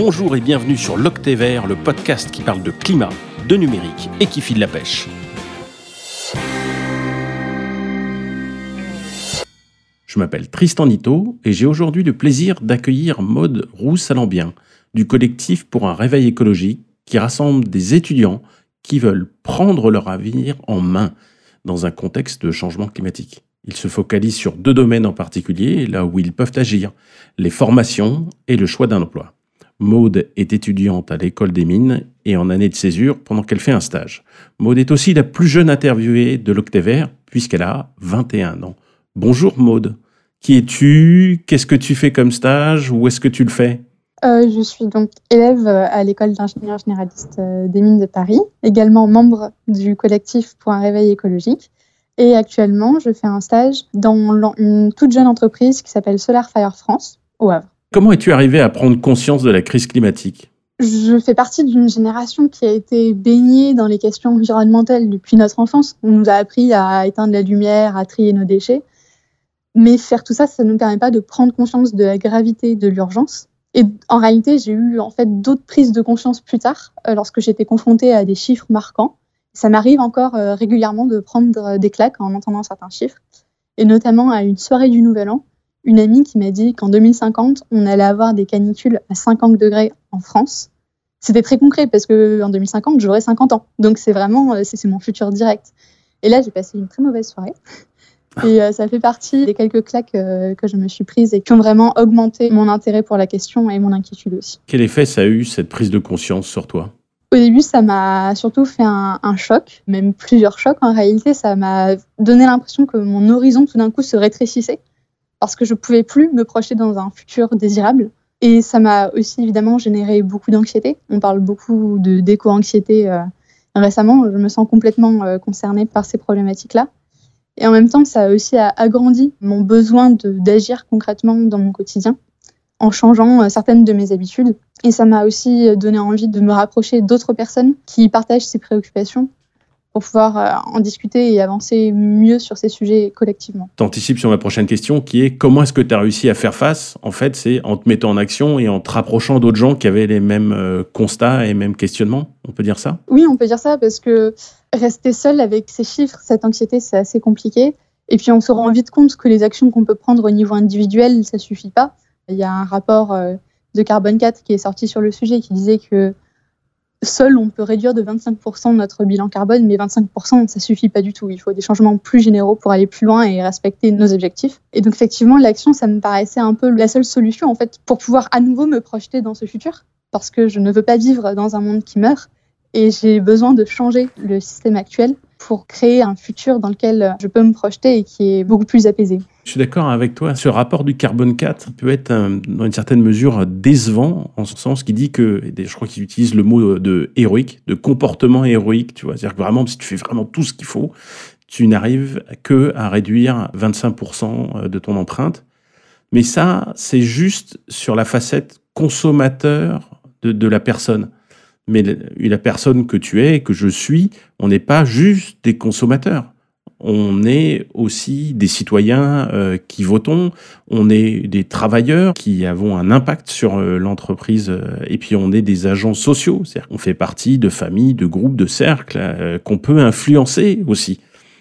Bonjour et bienvenue sur l'Octet Vert, le podcast qui parle de climat, de numérique et qui file la pêche. Je m'appelle Tristan Nito et j'ai aujourd'hui le plaisir d'accueillir Maude Roux-Salambien du collectif pour un réveil écologique qui rassemble des étudiants qui veulent prendre leur avenir en main dans un contexte de changement climatique. Ils se focalisent sur deux domaines en particulier, là où ils peuvent agir, les formations et le choix d'un emploi. Maude est étudiante à l'école des mines et en année de césure pendant qu'elle fait un stage. Maude est aussi la plus jeune interviewée de l'Octet puisqu'elle a 21 ans. Bonjour Maude. Qui es-tu? Qu'est-ce que tu fais comme stage? Où est-ce que tu le fais? Euh, je suis donc élève euh, à l'école d'ingénieurs généralistes euh, des mines de Paris, également membre du collectif pour un réveil écologique. Et actuellement, je fais un stage dans une toute jeune entreprise qui s'appelle Solar Fire France, au Havre. Comment es-tu arrivé à prendre conscience de la crise climatique? Je fais partie d'une génération qui a été baignée dans les questions environnementales depuis notre enfance. On nous a appris à éteindre la lumière, à trier nos déchets. Mais faire tout ça, ça ne nous permet pas de prendre conscience de la gravité de l'urgence et en réalité, j'ai eu en fait d'autres prises de conscience plus tard, euh, lorsque j'étais confrontée à des chiffres marquants. Ça m'arrive encore euh, régulièrement de prendre euh, des claques en entendant certains chiffres, et notamment à une soirée du Nouvel An, une amie qui m'a dit qu'en 2050, on allait avoir des canicules à 50 degrés en France. C'était très concret parce que en 2050, j'aurai 50 ans. Donc c'est vraiment, c'est mon futur direct. Et là, j'ai passé une très mauvaise soirée. Et euh, ça fait partie des quelques claques euh, que je me suis prises et qui ont vraiment augmenté mon intérêt pour la question et mon inquiétude aussi. Quel effet ça a eu, cette prise de conscience sur toi? Au début, ça m'a surtout fait un, choc, même plusieurs chocs. En réalité, ça m'a donné l'impression que mon horizon tout d'un coup se rétrécissait parce que je pouvais plus me projeter dans un futur désirable. Et ça m'a aussi évidemment généré beaucoup d'anxiété. On parle beaucoup de d'éco-anxiété euh, récemment. Je me sens complètement concernée par ces problématiques-là. Et en même temps, ça a aussi agrandi mon besoin d'agir concrètement dans mon quotidien en changeant euh, certaines de mes habitudes. Et ça m'a aussi donné envie de me rapprocher d'autres personnes qui partagent ces préoccupations pour pouvoir euh, en discuter et avancer mieux sur ces sujets collectivement. Tu anticipes sur ma prochaine question qui est comment est-ce que tu as réussi à faire face En fait, c'est en te mettant en action et en te rapprochant d'autres gens qui avaient les mêmes euh, constats et mêmes questionnements? On peut dire ça? Oui, on peut dire ça parce que rester seul avec ces chiffres, cette anxiété, c'est assez compliqué. Et puis on se rend vite compte que les actions qu'on peut prendre au niveau individuel, ça suffit pas. Il y a un rapport euh, de Carbone 4 qui est sorti sur le sujet qui disait que seul on peut réduire de 25% notre bilan carbone, mais 25% ça suffit pas du tout. Il faut des changements plus généraux pour aller plus loin et respecter nos objectifs. Et donc effectivement, l'action, ça me paraissait un peu la seule solution en fait pour pouvoir à nouveau me projeter dans ce futur, parce que je ne veux pas vivre dans un monde qui meurt et j'ai besoin de changer le système actuel pour créer un futur dans lequel je peux me projeter et qui est beaucoup plus apaisé. Je suis d'accord avec toi. Ce rapport du carbone 4 peut être, dans une certaine mesure, décevant, en ce sens qu'il dit que, je crois qu'il utilise le mot de héroïque, de comportement héroïque, tu vois. C'est-à-dire que vraiment, si tu fais vraiment tout ce qu'il faut, tu n'arrives que à réduire 25% de ton empreinte. Mais ça, c'est juste sur la facette consommateur de la personne mais la personne que tu es, que je suis, on n'est pas juste des consommateurs. On est aussi des citoyens euh, qui votons, on est des travailleurs qui avons un impact sur euh, l'entreprise, euh, et puis on est des agents sociaux, c'est-à-dire qu'on fait partie de familles, de groupes, de cercles qu'on peut influencer aussi.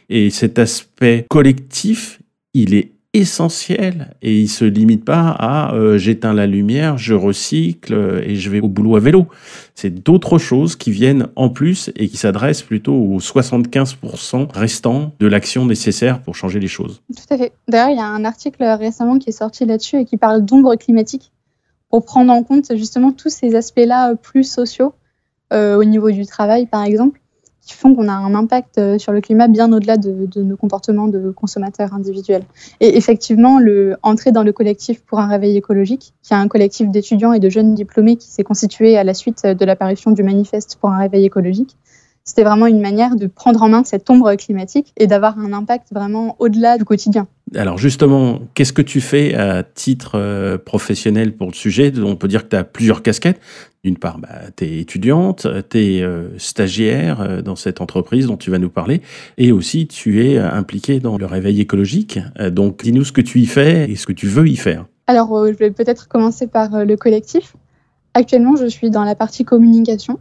Et cet aspect collectif, il est essentiel et il se limite pas à euh, j'éteins la lumière, je recycle euh, et je vais au boulot à vélo. C'est d'autres choses qui viennent en plus et qui s'adressent plutôt aux 75% restants de l'action nécessaire pour changer les choses. Tout à fait. D'ailleurs, il y a un article récemment qui est sorti là-dessus et qui parle d'ombre climatique pour prendre en compte justement tous ces aspects-là plus sociaux euh, au niveau du travail, par exemple qui font qu'on a un impact euh, sur le climat bien au-delà de, nos comportements de consommateurs individuels. Et effectivement, le, entrer dans le collectif pour un réveil écologique, qui est un collectif d'étudiants et de jeunes diplômés qui s'est constitué à la suite de l'apparition du manifeste pour un réveil écologique, c'était vraiment une manière de prendre en main cette ombre climatique et d'avoir un impact vraiment au-delà du quotidien. Alors justement, qu'est-ce que tu fais à titre euh, professionnel pour le sujet? On peut dire que tu as plusieurs casquettes. D'une part, bah, tu es étudiante, tu es euh, stagiaire euh, dans cette entreprise dont tu vas nous parler, et aussi tu es impliquée dans le réveil écologique. donc dis-nous ce que tu y fais et ce que tu veux y faire. Alors je vais peut-être commencer par le collectif. Actuellement, je suis dans la partie communication.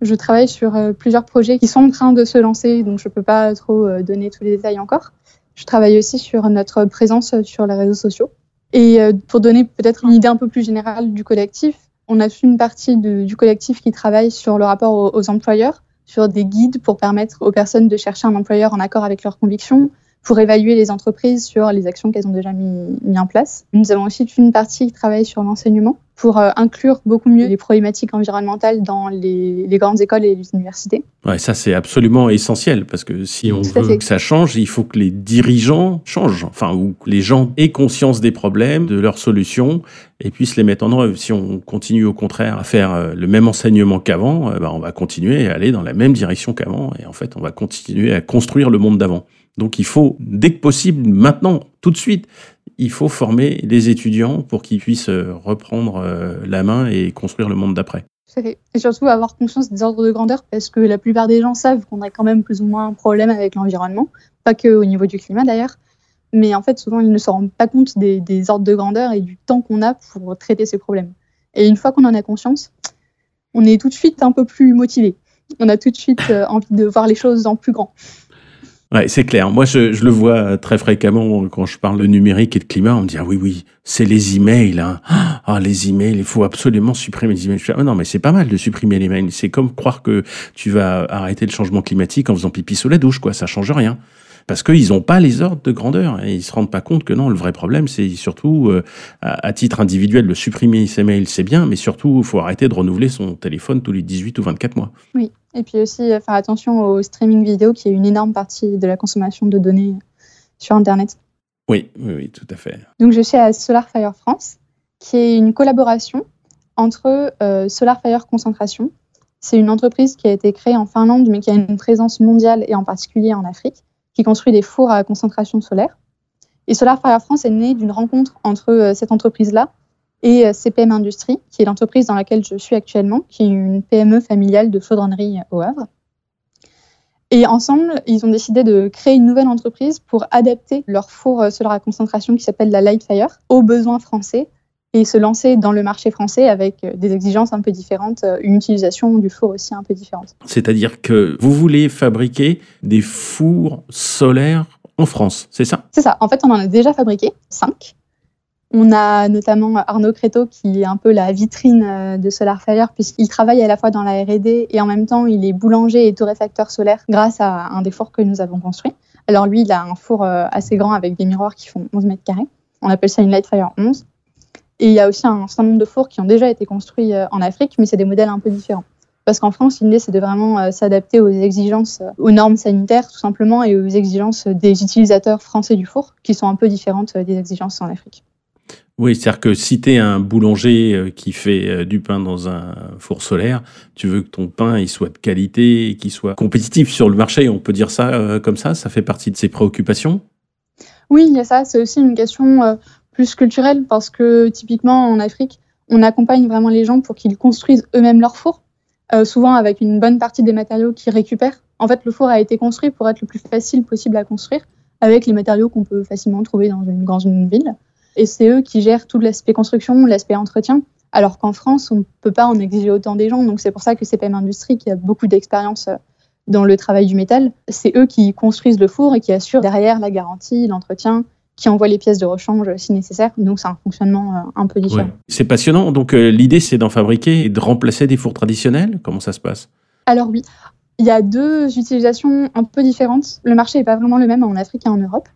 Je travaille sur plusieurs projets qui sont en train de se lancer, donc je ne peux pas trop donner tous les détails encore. Je travaille aussi sur notre présence sur les réseaux sociaux. Et pour donner peut-être une idée un peu plus générale du collectif, on a une partie du collectif qui travaille sur le rapport aux employeurs, sur des guides pour permettre aux personnes de chercher un employeur en accord avec leurs convictions, pour évaluer les entreprises sur les actions qu'elles ont déjà mis, mis, en place. Nous avons aussi une partie qui travaille sur l'enseignement pour euh, inclure beaucoup mieux les problématiques environnementales dans les, les grandes écoles et les universités. Ouais, ça c'est absolument essentiel parce que si on veut que ça change, il faut que les dirigeants changent, enfin ou que les gens aient conscience des problèmes, de leurs solutions et puissent les mettre en œuvre. Si on continue au contraire à faire euh, le même enseignement qu'avant, bah, on va continuer à aller dans la même direction qu'avant et en fait on va continuer à construire le monde d'avant. Donc il faut, dès que possible, maintenant, tout de suite, il faut former les étudiants pour qu'ils puissent euh, reprendre euh, la main et construire le monde d'après. Et surtout avoir conscience des ordres de grandeur, parce que la plupart des gens savent qu'on a quand même plus ou moins un problème avec l'environnement, pas que au niveau du climat d'ailleurs, mais en fait souvent ils ne se rendent pas compte des, des ordres de grandeur et du temps qu'on a pour traiter ces problèmes. Et une fois qu'on en a conscience, on est tout de suite un peu plus motivé. On a tout de suite euh, envie de voir les choses en plus grand. Ouais, c'est clair. Moi, je, le vois très fréquemment quand je parle de numérique et de climat. On me dit ah oui, oui, c'est les emails. Hein. Ah, les emails, il faut absolument supprimer les emails. Je ah, non, mais c'est pas mal de supprimer les mails. C'est comme croire que tu vas arrêter le changement climatique en faisant pipi sous la douche, quoi. Ça change rien parce qu'ils n'ont pas les ordres de grandeur et ils se rendent pas compte que non, le vrai problème, c'est surtout euh, à, titre individuel de supprimer ses mails, c'est bien, mais surtout, il faut arrêter de renouveler son téléphone tous les 18 ou 24 mois. Oui, et puis aussi euh, faire attention au streaming vidéo qui est une énorme partie de la consommation de données sur Internet. Oui, oui, oui tout à fait. Donc je suis à SolarFire France, qui est une collaboration entre euh, SolarFire Concentration. C'est une entreprise qui a été créée en Finlande, mais qui a une présence mondiale et en particulier en Afrique qui construit des fours à concentration solaire. Et Solar Fire France est né d'une rencontre entre euh, cette entreprise-là et euh, CPM Industrie, qui est l'entreprise dans laquelle je suis actuellement, qui est une PME familiale de chaudronnerie au Havre. Et ensemble, ils ont décidé de créer une nouvelle entreprise pour adapter leur four euh, solaire à concentration qui s'appelle la Lightfire aux besoins français et se lancer dans le marché français avec euh, des exigences un peu différentes, euh, une utilisation du four aussi un peu différente. C'est-à-dire que vous voulez fabriquer des fours solaires en France, c'est ça? C'est ça. En fait, on en a déjà fabriqué cinq. On a notamment Arnaud Créteau qui est un peu la vitrine euh, de Solar Fire puisqu'il travaille à la fois dans la R&D et en même temps il est boulanger et torréfacteur solaire grâce à un des fours que nous avons construit. Alors lui, il a un four assez grand avec des miroirs qui font 11 mètres carrés. On appelle ça une Lightfire 11. Et il y a aussi un certain nombre de fours qui ont déjà été construits euh, en Afrique, mais c'est des modèles un peu différents. Parce qu'en France, l'idée, c'est de vraiment euh, s'adapter aux exigences, euh, aux normes sanitaires, tout simplement, et aux exigences des utilisateurs français du four, qui sont un peu différentes des exigences en Afrique. Oui, c'est-à-dire que si tu es un boulanger qui fait du pain dans un four solaire, tu veux que ton pain il soit de qualité, qu'il soit compétitif sur le marché, on peut dire ça comme ça, ça fait partie de ses préoccupations? Oui, il y a ça, c'est aussi une question plus culturel parce que typiquement en Afrique, on accompagne vraiment les gens pour qu'ils construisent eux-mêmes leur four, euh, souvent avec une bonne partie des matériaux qu'ils récupèrent. En fait, le four a été construit pour être le plus facile possible à construire avec les matériaux qu'on peut facilement trouver dans une, grande ville. Et c'est eux qui gèrent tout l'aspect construction, l'aspect entretien, alors qu'en France, on ne peut pas en exiger autant des gens. Donc c'est pour ça que CPM Industrie, qui a beaucoup d'expérience euh, dans le travail du métal, c'est eux qui construisent le four et qui assurent derrière la garantie, l'entretien, qui envoie les pièces de rechange si nécessaire. Donc c'est un fonctionnement euh, un peu différent. C'est passionnant. Donc euh, l'idée c'est d'en fabriquer et de remplacer des fours traditionnels. Comment ça se passe? Alors oui, il y a deux utilisations un peu différentes. Le marché n'est pas vraiment le même en Afrique et en Europe.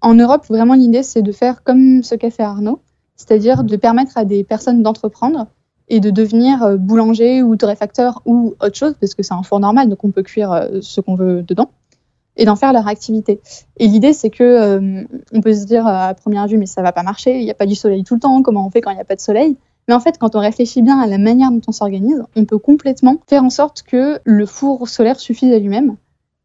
En Europe, vraiment l'idée c'est de faire comme ce qu'a fait Arnaud, c'est-à-dire de permettre à des personnes d'entreprendre et de devenir euh, boulanger ou torréfacteur ou autre chose, parce que c'est un four normal, donc on peut cuire ce qu'on veut dedans et d'en faire leur activité. Et l'idée, c'est que euh, on peut se dire à première vue, mais ça va pas marcher, il n'y a pas du soleil tout le temps, comment on fait quand il n'y a pas de soleil? Mais en fait, quand on réfléchit bien à la manière dont on s'organise, on peut complètement faire en sorte que le four solaire suffise à lui-même.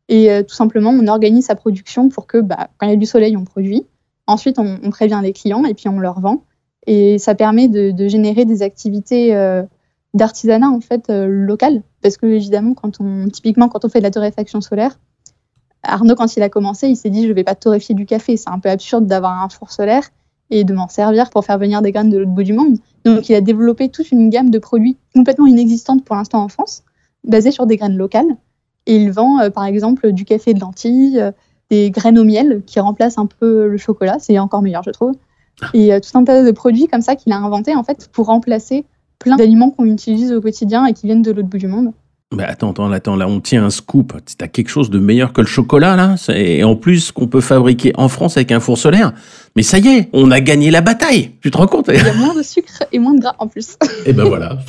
Et euh, tout simplement, on organise sa production pour que bah, quand il y a du soleil, on produit. Ensuite, on, prévient les clients et puis on leur vend. Et ça permet de, générer des activités euh, d'artisanat en fait local. Parce que évidemment, on, typiquement, quand on fait de la torréfaction solaire, Arnaud, quand il a commencé, il s'est dit je vais pas torréfier du café, c'est un peu absurde d'avoir un four solaire et de m'en servir pour faire venir des graines de l'autre bout du monde. Donc il a développé toute une gamme de produits complètement inexistante pour l'instant en France, basés sur des graines locales. Et il vend euh, par exemple du café de lentilles, euh, des graines au miel qui remplacent un peu le chocolat, c'est encore meilleur je trouve. Et euh, tout un tas de produits comme ça qu'il a inventé en fait pour remplacer plein d'aliments qu'on utilise au quotidien et qui viennent de l'autre bout du monde. Mais attends, attends, attends, là on tient un scoop. T'as quelque chose de meilleur que le chocolat là? Et en plus qu'on peut fabriquer en France avec un four solaire. Mais ça y est, on a gagné la bataille. Tu te rends compte? Il y a moins de sucre et moins de gras en plus. Et ben voilà.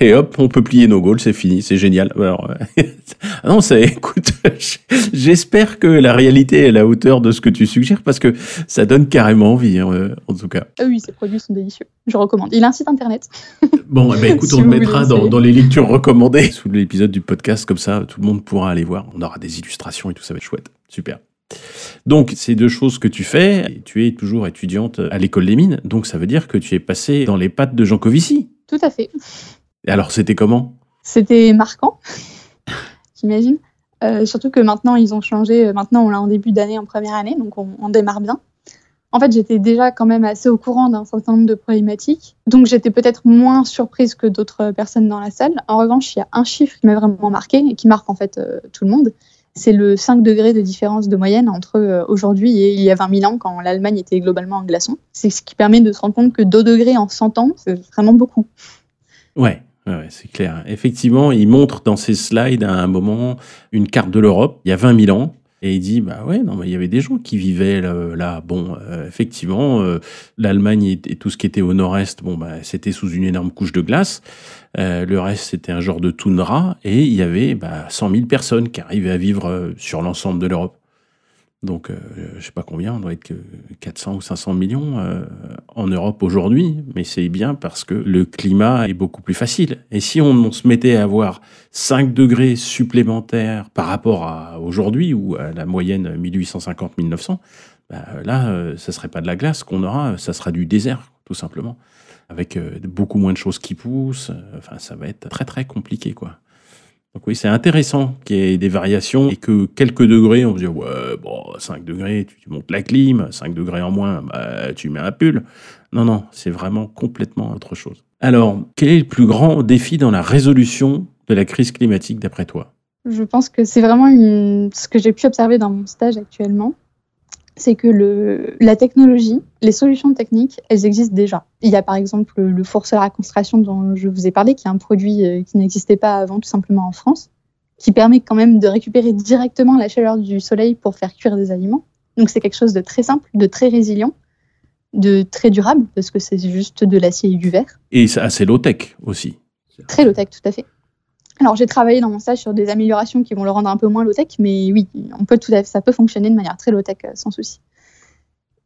Et hop, on peut plier nos goals, c'est fini, c'est génial. Alors, non, c'est, écoute, j'espère que la réalité est à la hauteur de ce que tu suggères parce que ça donne carrément envie, hein, en tout cas. Ah oui, ces produits sont délicieux. Je recommande. Il a un site internet. Bon, eh ben, écoute, on le mettra dans, dans, les lectures recommandées sous l'épisode du podcast, comme ça, tout le monde pourra aller voir. On aura des illustrations et tout, ça va être chouette. Super. Donc, ces deux choses que tu fais, tu es toujours étudiante à l'école des mines, donc ça veut dire que tu es passée dans les pattes de Jean Covici. Tout à fait. Et alors, c'était comment? C'était marquant, j'imagine. Euh, surtout que maintenant, ils ont changé. Maintenant, on l'a en début d'année, en première année, donc on, on démarre bien. En fait, j'étais déjà quand même assez au courant d'un certain nombre de problématiques, donc j'étais peut-être moins surprise que d'autres personnes dans la salle. En revanche, il y a un chiffre qui m'a vraiment marqué et qui marque en fait euh, tout le monde c'est le 5 degrés de différence de moyenne entre euh, aujourd'hui et il y a 20 000 ans quand l'Allemagne était globalement en glaçon. C'est ce qui permet de se rendre compte que 2 degrés en 100 ans, c'est vraiment beaucoup. Ouais. C'est clair. Effectivement, il montre dans ses slides à un moment une carte de l'Europe, il y a 20 000 ans, et il dit, bah ouais, non, mais il y avait des gens qui vivaient là. Bon, euh, effectivement, euh, l'Allemagne et, tout ce qui était au nord-est, bon, bah, c'était sous une énorme couche de glace. Euh, le reste, c'était un genre de toundra. Et il y avait bah, 100 000 personnes qui arrivaient à vivre sur l'ensemble de l'Europe. Donc, je sais pas combien, on doit être que 400 ou 500 millions en Europe aujourd'hui, mais c'est bien parce que le climat est beaucoup plus facile. Et si on, se mettait à avoir 5 degrés supplémentaires par rapport à aujourd'hui ou à la moyenne 1850-1900, bah, là, ça serait pas de la glace qu'on aura, ça sera du désert, tout simplement, avec beaucoup moins de choses qui poussent. Enfin, ça va être très très compliqué, quoi. Donc oui, c'est intéressant qu'il y ait des variations et que quelques degrés, on se dit, ouais, bon, 5 degrés, tu montes la clim, 5 degrés en moins, bah, tu mets un pull. Non, non, c'est vraiment complètement autre chose. Alors, quel est le plus grand défi dans la résolution de la crise climatique d'après toi? Je pense que c'est vraiment ce que j'ai pu observer dans mon stage actuellement c'est que le, la technologie, les solutions techniques, elles existent déjà. Il y a par exemple le solaire à concentration dont je vous ai parlé, qui est un produit euh, qui n'existait pas avant tout simplement en France, qui permet quand même de récupérer directement la chaleur du soleil pour faire cuire des aliments. Donc c'est quelque chose de très simple, de très résilient, de très durable, parce que c'est juste de l'acier et du verre. Et c'est assez low-tech aussi. Très low-tech, tout à fait. Alors j'ai travaillé dans mon stage sur des améliorations qui vont le rendre un peu moins low-tech, mais oui, on peut tout à fait, ça peut fonctionner de manière très low-tech euh, sans souci.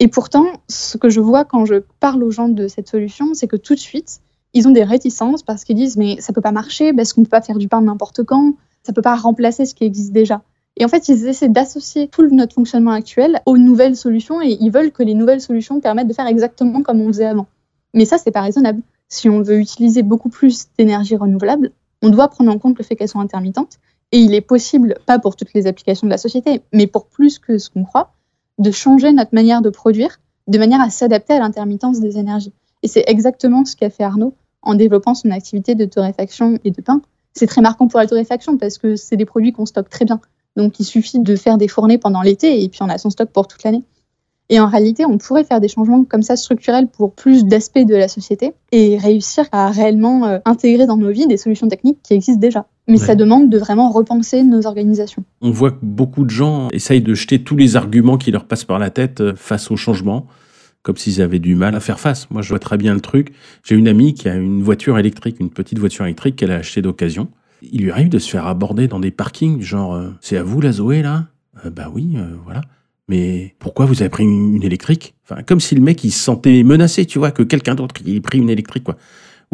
Et pourtant, ce que je vois quand je parle aux gens de cette solution, c'est que tout de suite, ils ont des réticences parce qu'ils disent mais ça peut pas marcher parce qu'on peut pas faire du pain n'importe quand, ça peut pas remplacer ce qui existe déjà. Et en fait, ils essaient d'associer tout notre fonctionnement actuel aux nouvelles solutions et ils veulent que les nouvelles solutions permettent de faire exactement comme on faisait avant. Mais ça, c'est pas raisonnable. Si on veut utiliser beaucoup plus d'énergie renouvelable, on doit prendre en compte le fait qu'elles sont intermittentes. Et il est possible, pas pour toutes les applications de la société, mais pour plus que ce qu'on croit, de changer notre manière de produire de manière à s'adapter à l'intermittence des énergies. Et c'est exactement ce qu'a fait Arnaud en développant son activité de torréfaction et de pain. C'est très marquant pour la torréfaction parce que c'est des produits qu'on stocke très bien. Donc il suffit de faire des fournées pendant l'été et puis on a son stock pour toute l'année. Et en réalité, on pourrait faire des changements comme ça structurels pour plus d'aspects de la société et réussir à réellement euh, intégrer dans nos vies des solutions techniques qui existent déjà. Mais ça demande de vraiment repenser nos organisations. On voit que beaucoup de gens essayent de jeter tous les arguments qui leur passent par la tête euh, face au changement, comme s'ils avaient du mal à faire face. Moi, je vois très bien le truc. J'ai une amie qui a une voiture électrique, une petite voiture électrique qu'elle a achetée d'occasion. Il lui arrive de se faire aborder dans des parkings, genre euh, C'est à vous la Zoé là? Bah oui, voilà mais pourquoi vous avez pris une, électrique? Enfin, comme si le mec il se sentait menacé, tu vois, que quelqu'un d'autre ait pris une électrique, quoi.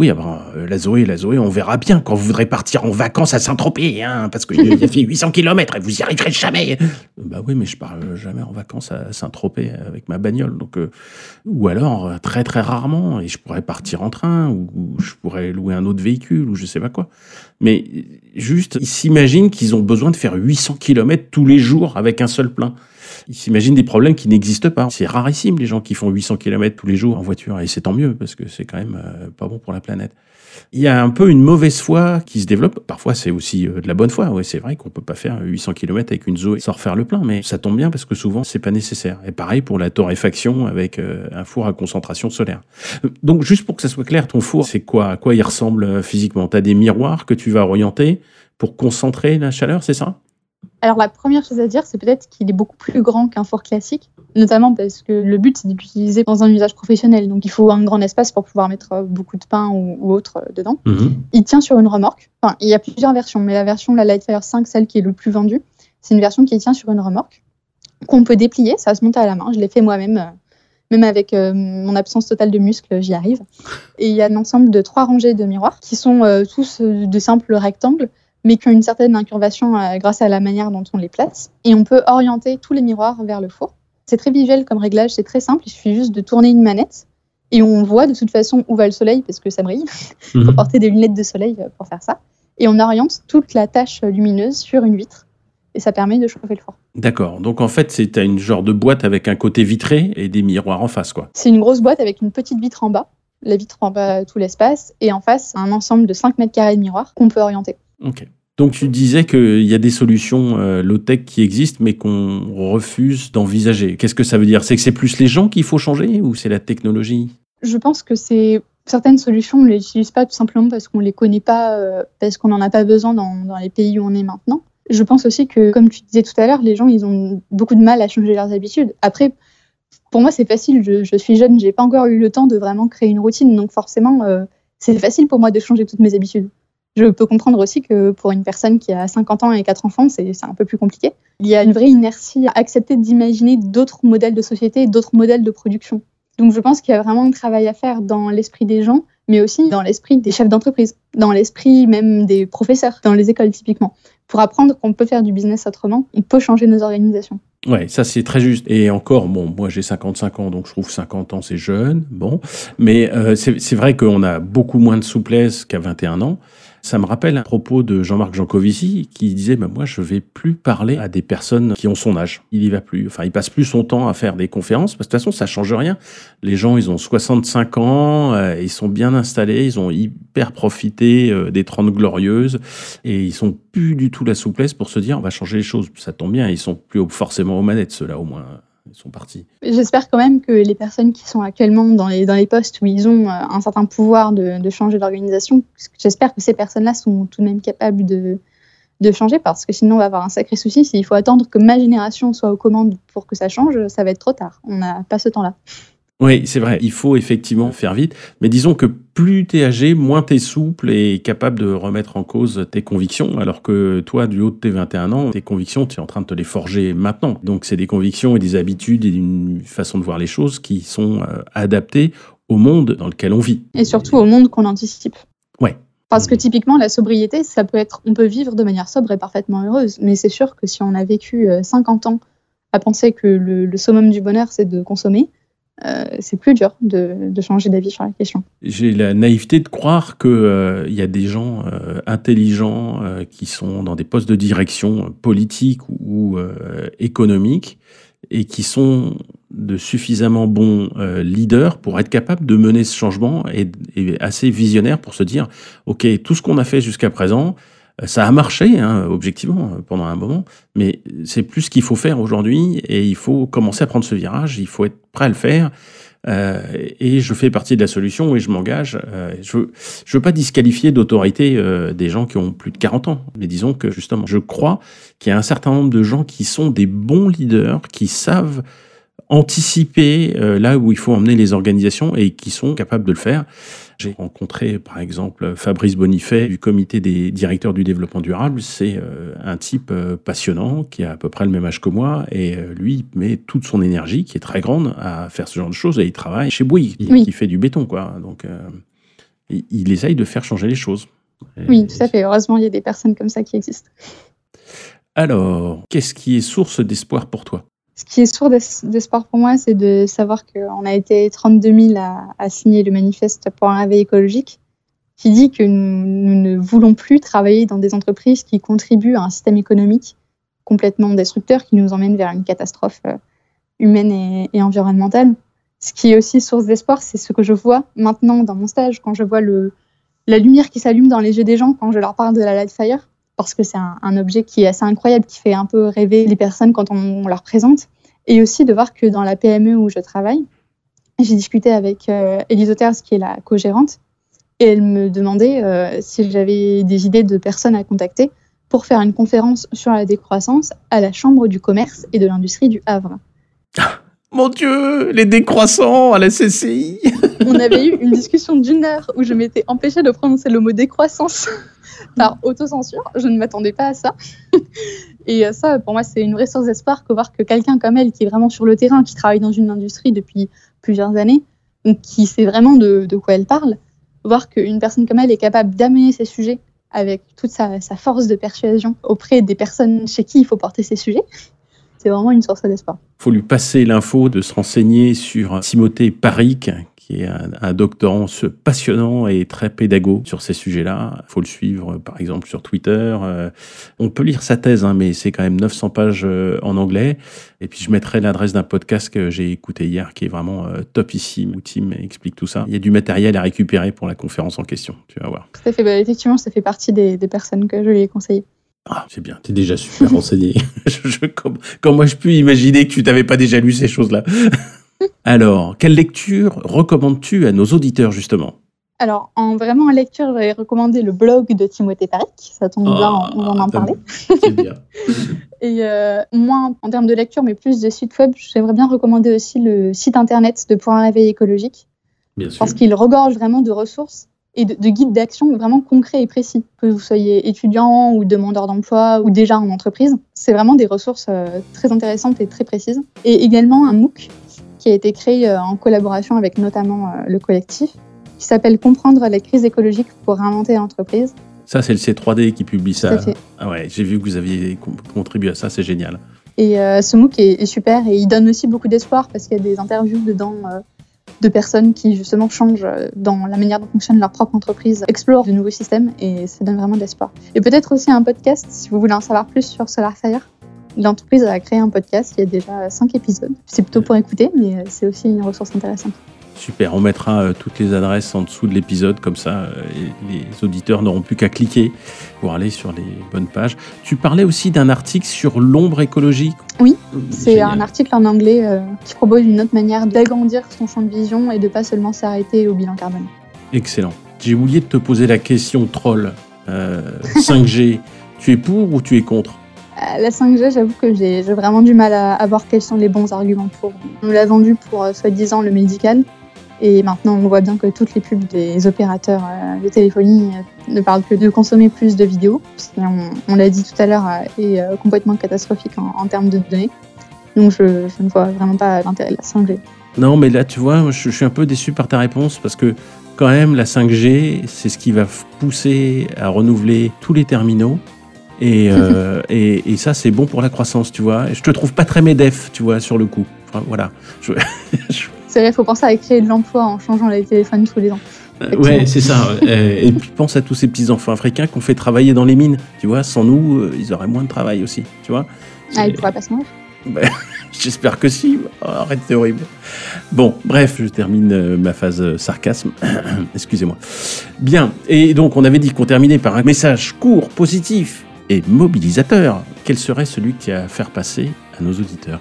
Oui, ah ben, euh, la Zoé, la Zoé, on verra bien quand vous voudrez partir en vacances à Saint-Tropez, hein, parce y a fait 800 km et vous y arriverez jamais. bah oui, mais je pars jamais en vacances à Saint-Tropez avec ma bagnole, donc euh, ou alors euh, très très rarement et je pourrais partir en train ou, je pourrais louer un autre véhicule ou je sais pas quoi. Mais juste, ils s'imaginent qu'ils ont besoin de faire 800 km tous les jours avec un seul plein. Ils s'imaginent des problèmes qui n'existent pas. C'est rarissime les gens qui font 800 km tous les jours en voiture, et c'est tant mieux parce que c'est quand même euh, pas bon pour la planète. Il y a un peu une mauvaise foi qui se développe. Parfois, c'est aussi euh, de la bonne foi. Oui, c'est vrai qu'on peut pas faire 800 km avec une Zoé sans refaire le plein, mais ça tombe bien parce que souvent, c'est pas nécessaire. Et pareil pour la torréfaction avec euh, un four à concentration solaire. Donc, juste pour que ça soit clair, ton four, c'est quoi? À quoi il ressemble physiquement? Tu as des miroirs que tu vas orienter pour concentrer la chaleur, c'est ça? Alors la première chose à dire, c'est peut-être qu'il est beaucoup plus grand qu'un four classique, notamment parce que le but c'est d'utiliser dans un usage professionnel, donc il faut un grand espace pour pouvoir mettre euh, beaucoup de pain ou, autre euh, dedans. Mhm. Il tient sur une remorque. Enfin, il y a plusieurs versions, mais la version la Lightfire 5, celle qui est le plus vendue, c'est une version qui tient sur une remorque qu'on peut déplier. Ça se monte à la main. Je l'ai fait moi-même. Euh, même avec mon absence totale de muscles, j'y arrive. Et il y a un ensemble de trois rangées de miroirs qui sont tous de simples rectangles mais qui ont une certaine incurvation euh, grâce à la manière dont on les place. Et on peut orienter tous les miroirs vers le four. C'est très visuel comme réglage, c'est très simple, il suffit juste de tourner une manette et on voit de toute façon où va le soleil parce que ça brille. il faut mhm. porter des lunettes de soleil euh, pour faire ça. Et on oriente toute la tache lumineuse sur une vitre et ça permet de chauffer le four. D'accord. Donc en fait, c'est une genre de boîte avec un côté vitré et des miroirs en face, quoi. C'est une grosse boîte avec une petite vitre en bas. La vitre prend pas tout l'espace et en face, un ensemble de 5 mètres carrés de miroirs qu'on peut orienter. Ok. Donc tu disais qu'il y a des solutions euh, low-tech qui existent, mais qu'on refuse d'envisager. Qu'est-ce que ça veut dire? C'est que c'est plus les gens qu'il faut changer ou c'est la technologie? Je pense que c'est certaines solutions, on ne les utilise pas tout simplement parce qu'on ne les connaît pas, euh, parce qu'on n'en a pas besoin dans, les pays où on est maintenant. Je pense aussi que, comme tu disais tout à l'heure, les gens, ils ont beaucoup de mal à changer leurs habitudes. Après, pour moi, c'est facile. Je, suis jeune, j'ai pas encore eu le temps de vraiment créer une routine, donc forcément, euh, c'est facile pour moi de changer toutes mes habitudes. Je peux comprendre aussi que pour une personne qui a 50 ans et 4 enfants, c'est un peu plus compliqué. Il y a une vraie inertie à accepter d'imaginer d'autres modèles de société, d'autres modèles de production. Donc je pense qu'il y a vraiment un travail à faire dans l'esprit des gens, mais aussi dans l'esprit des chefs d'entreprise, dans l'esprit même des professeurs, dans les écoles typiquement. Pour apprendre qu'on peut faire du business autrement, on peut changer nos organisations. Ouais, ça c'est très juste. Et encore, bon, moi j'ai 55 ans, donc je trouve 50 ans c'est jeune, bon. Mais euh, c'est vrai qu'on a beaucoup moins de souplesse qu'à 21 ans. Ça me rappelle un propos de Jean-Marc Jancovici qui disait bah, Moi, je vais plus parler à des personnes qui ont son âge. Il y va plus. Enfin, il passe plus son temps à faire des conférences parce que de toute façon, ça change rien. Les gens, ils ont 65 ans, euh, ils sont bien installés, ils ont hyper profité euh, des 30 glorieuses et ils sont plus du tout la souplesse pour se dire On va changer les choses. Ça tombe bien, ils sont plus forcément aux manettes, ceux-là, au moins sont partis. J'espère quand même que les personnes qui sont actuellement dans les, dans les postes où ils ont euh, un certain pouvoir de, de changer d'organisation, j'espère que ces personnes-là sont tout de même capables de, de changer parce que sinon on va avoir un sacré souci. S'il faut attendre que ma génération soit aux commandes pour que ça change, ça va être trop tard. On n'a pas ce temps-là. Oui, c'est vrai, il faut effectivement faire vite. Mais disons que plus tu es âgé, moins tu es souple et capable de remettre en cause tes convictions. Alors que toi, du haut de tes 21 ans, tes convictions, tu es en train de te les forger maintenant. Donc c'est des convictions et des habitudes et une façon de voir les choses qui sont euh, adaptées au monde dans lequel on vit. Et surtout au monde qu'on anticipe. Ouais. Parce que typiquement, la sobriété, ça peut être, on peut vivre de manière sobre et parfaitement heureuse. Mais c'est sûr que si on a vécu 50 euh, ans à penser que le, le summum du bonheur, c'est de consommer, euh, c'est plus dur de, changer d'avis sur la question. J'ai la naïveté de croire qu'il euh, y a des gens euh, intelligents qui sont dans des postes de direction politique ou économique et qui sont de suffisamment bons leaders pour être capables de mener ce changement et, et assez visionnaires pour se dire, OK, tout ce qu'on a fait jusqu'à présent, ça a marché, hein, objectivement, pendant un moment, mais c'est plus ce qu'il faut faire aujourd'hui et il faut commencer à prendre ce virage, il faut être prêt à le faire. Euh, et je fais partie de la solution et je m'engage. Euh, je ne veux, pas disqualifier d'autorité euh, des gens qui ont plus de 40 ans, mais disons que justement, je crois qu'il y a un certain nombre de gens qui sont des bons leaders, qui savent anticiper là où il faut emmener les organisations et qui sont capables de le faire. J'ai rencontré par exemple Fabrice Bonifay du comité des directeurs du développement durable. C'est euh, un type euh, passionnant qui a à peu près le même âge que moi et euh, lui il met toute son énergie qui est très grande à faire ce genre de choses et il travaille chez Bouygues qui fait du béton quoi. Donc il, il, essaye de faire changer les choses. oui, tout à fait. Heureusement, il y a des personnes comme ça qui existent. Alors, qu'est-ce qui est source d'espoir pour toi? Ce qui est source d'espoir pour moi, c'est de savoir qu'on a été 32 000 à, signer le manifeste pour un réveil écologique qui dit que nous, ne voulons plus travailler dans des entreprises qui contribuent à un système économique complètement destructeurs qui nous emmènent vers une catastrophe humaine et, environnementale. Ce qui est aussi source d'espoir, c'est ce que je vois maintenant dans mon stage, quand je vois la lumière qui s'allume dans les yeux des gens quand je leur parle de la Lightfire, parce que c'est un, objet qui est assez incroyable, qui fait un peu rêver les personnes quand on, leur présente. Et aussi de voir que dans la PME où je travaille, j'ai discuté avec euh, Elise qui est la co-gérante, et elle me demandait euh, si j'avais des idées de personnes à contacter pour faire une conférence sur la décroissance à la Chambre du commerce et de l'industrie du Havre. Mon Dieu, les décroissants à la CCI. On avait eu une discussion d'une heure où je m'étais empêchée de prononcer le mot décroissance par autocensure. Je ne m'attendais pas à ça. Et euh, ça, pour moi, c'est une vraie source d'espoir que voir que quelqu'un comme elle, qui est vraiment sur le terrain, qui travaille dans une industrie depuis plusieurs années, qui sait vraiment de, quoi elle parle, voir qu'une personne comme elle est capable d'amener ces sujets avec toute sa, force de persuasion auprès des personnes chez qui il faut porter ces sujets, c'est vraiment une source d'espoir. Il faut lui passer l'info de se renseigner sur Timothée Paric, qui est un, doctorant passionnant et très pédago sur ces sujets-là. Il faut le suivre, par exemple, sur Twitter. Euh, on peut lire sa thèse, hein, mais c'est quand même 900 pages euh, en anglais. Et puis, je mettrai l'adresse d'un podcast que j'ai écouté hier, qui est vraiment euh, topissime, où Tim explique tout ça. Il y a du matériel à récupérer pour la conférence en question, tu vas voir. Tout à fait. Bah, effectivement, ça fait partie des, des personnes que je lui ai conseillées. Ah, c'est bien, tu es déjà super renseigné. je, comment je peux imaginer que tu n'avais pas déjà lu ces choses-là Alors, quelle lecture recommandes-tu à nos auditeurs, justement? Alors, en vraiment en lecture, j'avais recommandé le blog de Timothée Paric. Ça tombe bien, ah, on va en parler. C'est bien. Et euh, moi, en termes de lecture, mais plus de site web, j'aimerais bien recommander aussi le site internet de Pour un réveil écologique. Bien sûr. Parce qu'il regorge vraiment de ressources et de, guides d'action vraiment concrets et précis. Que vous soyez étudiant ou demandeur d'emploi ou déjà en entreprise, c'est vraiment des ressources euh, très intéressantes et très précises. Et également un MOOC qui a été créé euh, en collaboration avec notamment euh, le collectif, qui s'appelle Comprendre la crise écologique pour réinventer l'entreprise. Ça, c'est le C3D qui publie ça. Ah ouais, j'ai vu que vous aviez contribué à ça, c'est génial. Et ce MOOC est, super et il donne aussi beaucoup d'espoir parce qu'il y a des interviews dedans de personnes qui justement changent euh, dans la manière dont fonctionne leur propre entreprise, explorent de nouveaux systèmes et ça donne vraiment de l'espoir. Et peut-être aussi un podcast si vous voulez en savoir plus sur SolarFire. L'entreprise a créé un podcast, il y a déjà cinq épisodes. C'est plutôt pour écouter, mais euh, c'est aussi une ressource intéressante. Super, on mettra euh, toutes les adresses en dessous de l'épisode, comme ça euh, les auditeurs n'auront plus qu'à cliquer pour aller sur les bonnes pages. Tu parlais aussi d'un article sur l'ombre écologique. Oui, c'est un article en anglais qui propose une autre manière d'agrandir son champ de vision et de pas seulement s'arrêter au bilan carbone. Excellent. J'ai oublié de te poser la question troll. 5G, tu es pour ou tu es contre? La 5G, j'avoue que j'ai vraiment du mal à, voir quels sont les bons arguments pour. On l'a vendu pour soi-disant le médical, et maintenant, on voit bien que toutes les pubs des opérateurs euh, de téléphonie euh, ne parlent que de consommer plus de vidéos, ce qui, on, l'a dit tout à l'heure, euh, est complètement catastrophique en, termes de données. Donc, je, ne vois vraiment pas l'intérêt de la 5G. Non, mais là, tu vois, je, suis un peu déçu par ta réponse parce que, quand même, la 5G, c'est ce qui va pousser à renouveler tous les terminaux. Et, et, ça, c'est bon pour la croissance, tu vois. Et je te trouve pas très médef, tu vois, sur le coup. Enfin, voilà. Je, C'est vrai, il faut penser à créer de l'emploi en changeant les téléphones tous les ans. Euh, ouais, c'est ça. et puis pense à tous ces petits enfants africains qu'on fait travailler dans les mines. Tu vois, sans nous, euh, ils auraient moins de travail aussi. Tu vois. Ah, ils pourraient pas se ben, J'espère que si. Oh, arrête, c'est horrible. Bon, bref, je termine euh, ma phase sarcasme. Excusez-moi. Bien. Et donc, on avait dit qu'on terminait par un message court, positif et mobilisateur. Quel serait celui qui a à faire passer à nos auditeurs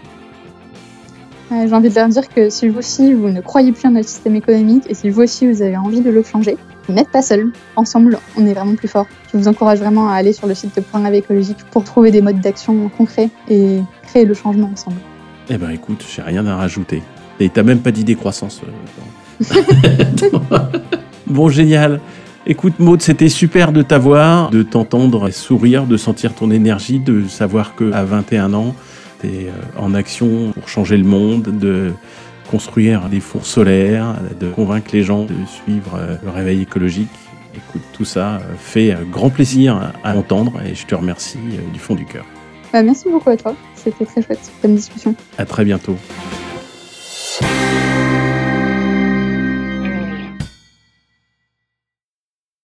j'ai envie de leur dire que si vous aussi vous ne croyez plus en notre système économique et si vous aussi vous avez envie de le changer, vous n'êtes pas seul. Ensemble, on est vraiment plus fort. Je vous encourage vraiment à aller sur le site de Point écologique pour trouver des modes d'action concrets et créer le changement ensemble. Eh ben écoute, j'ai rien à rajouter. Et t'as même pas d'idée croissance. Euh, bon, génial. Écoute Maud, c'était super de t'avoir, de t'entendre sourire, de sentir ton énergie, de savoir que à 21 ans, euh, en action pour changer le monde, de construire des fours solaires, de convaincre les gens de suivre euh, le réveil écologique. Écoute, tout ça euh, fait grand plaisir à entendre et je te remercie du fond du cœur. Bah, merci beaucoup à toi, c'était très chouette comme discussion. À très bientôt.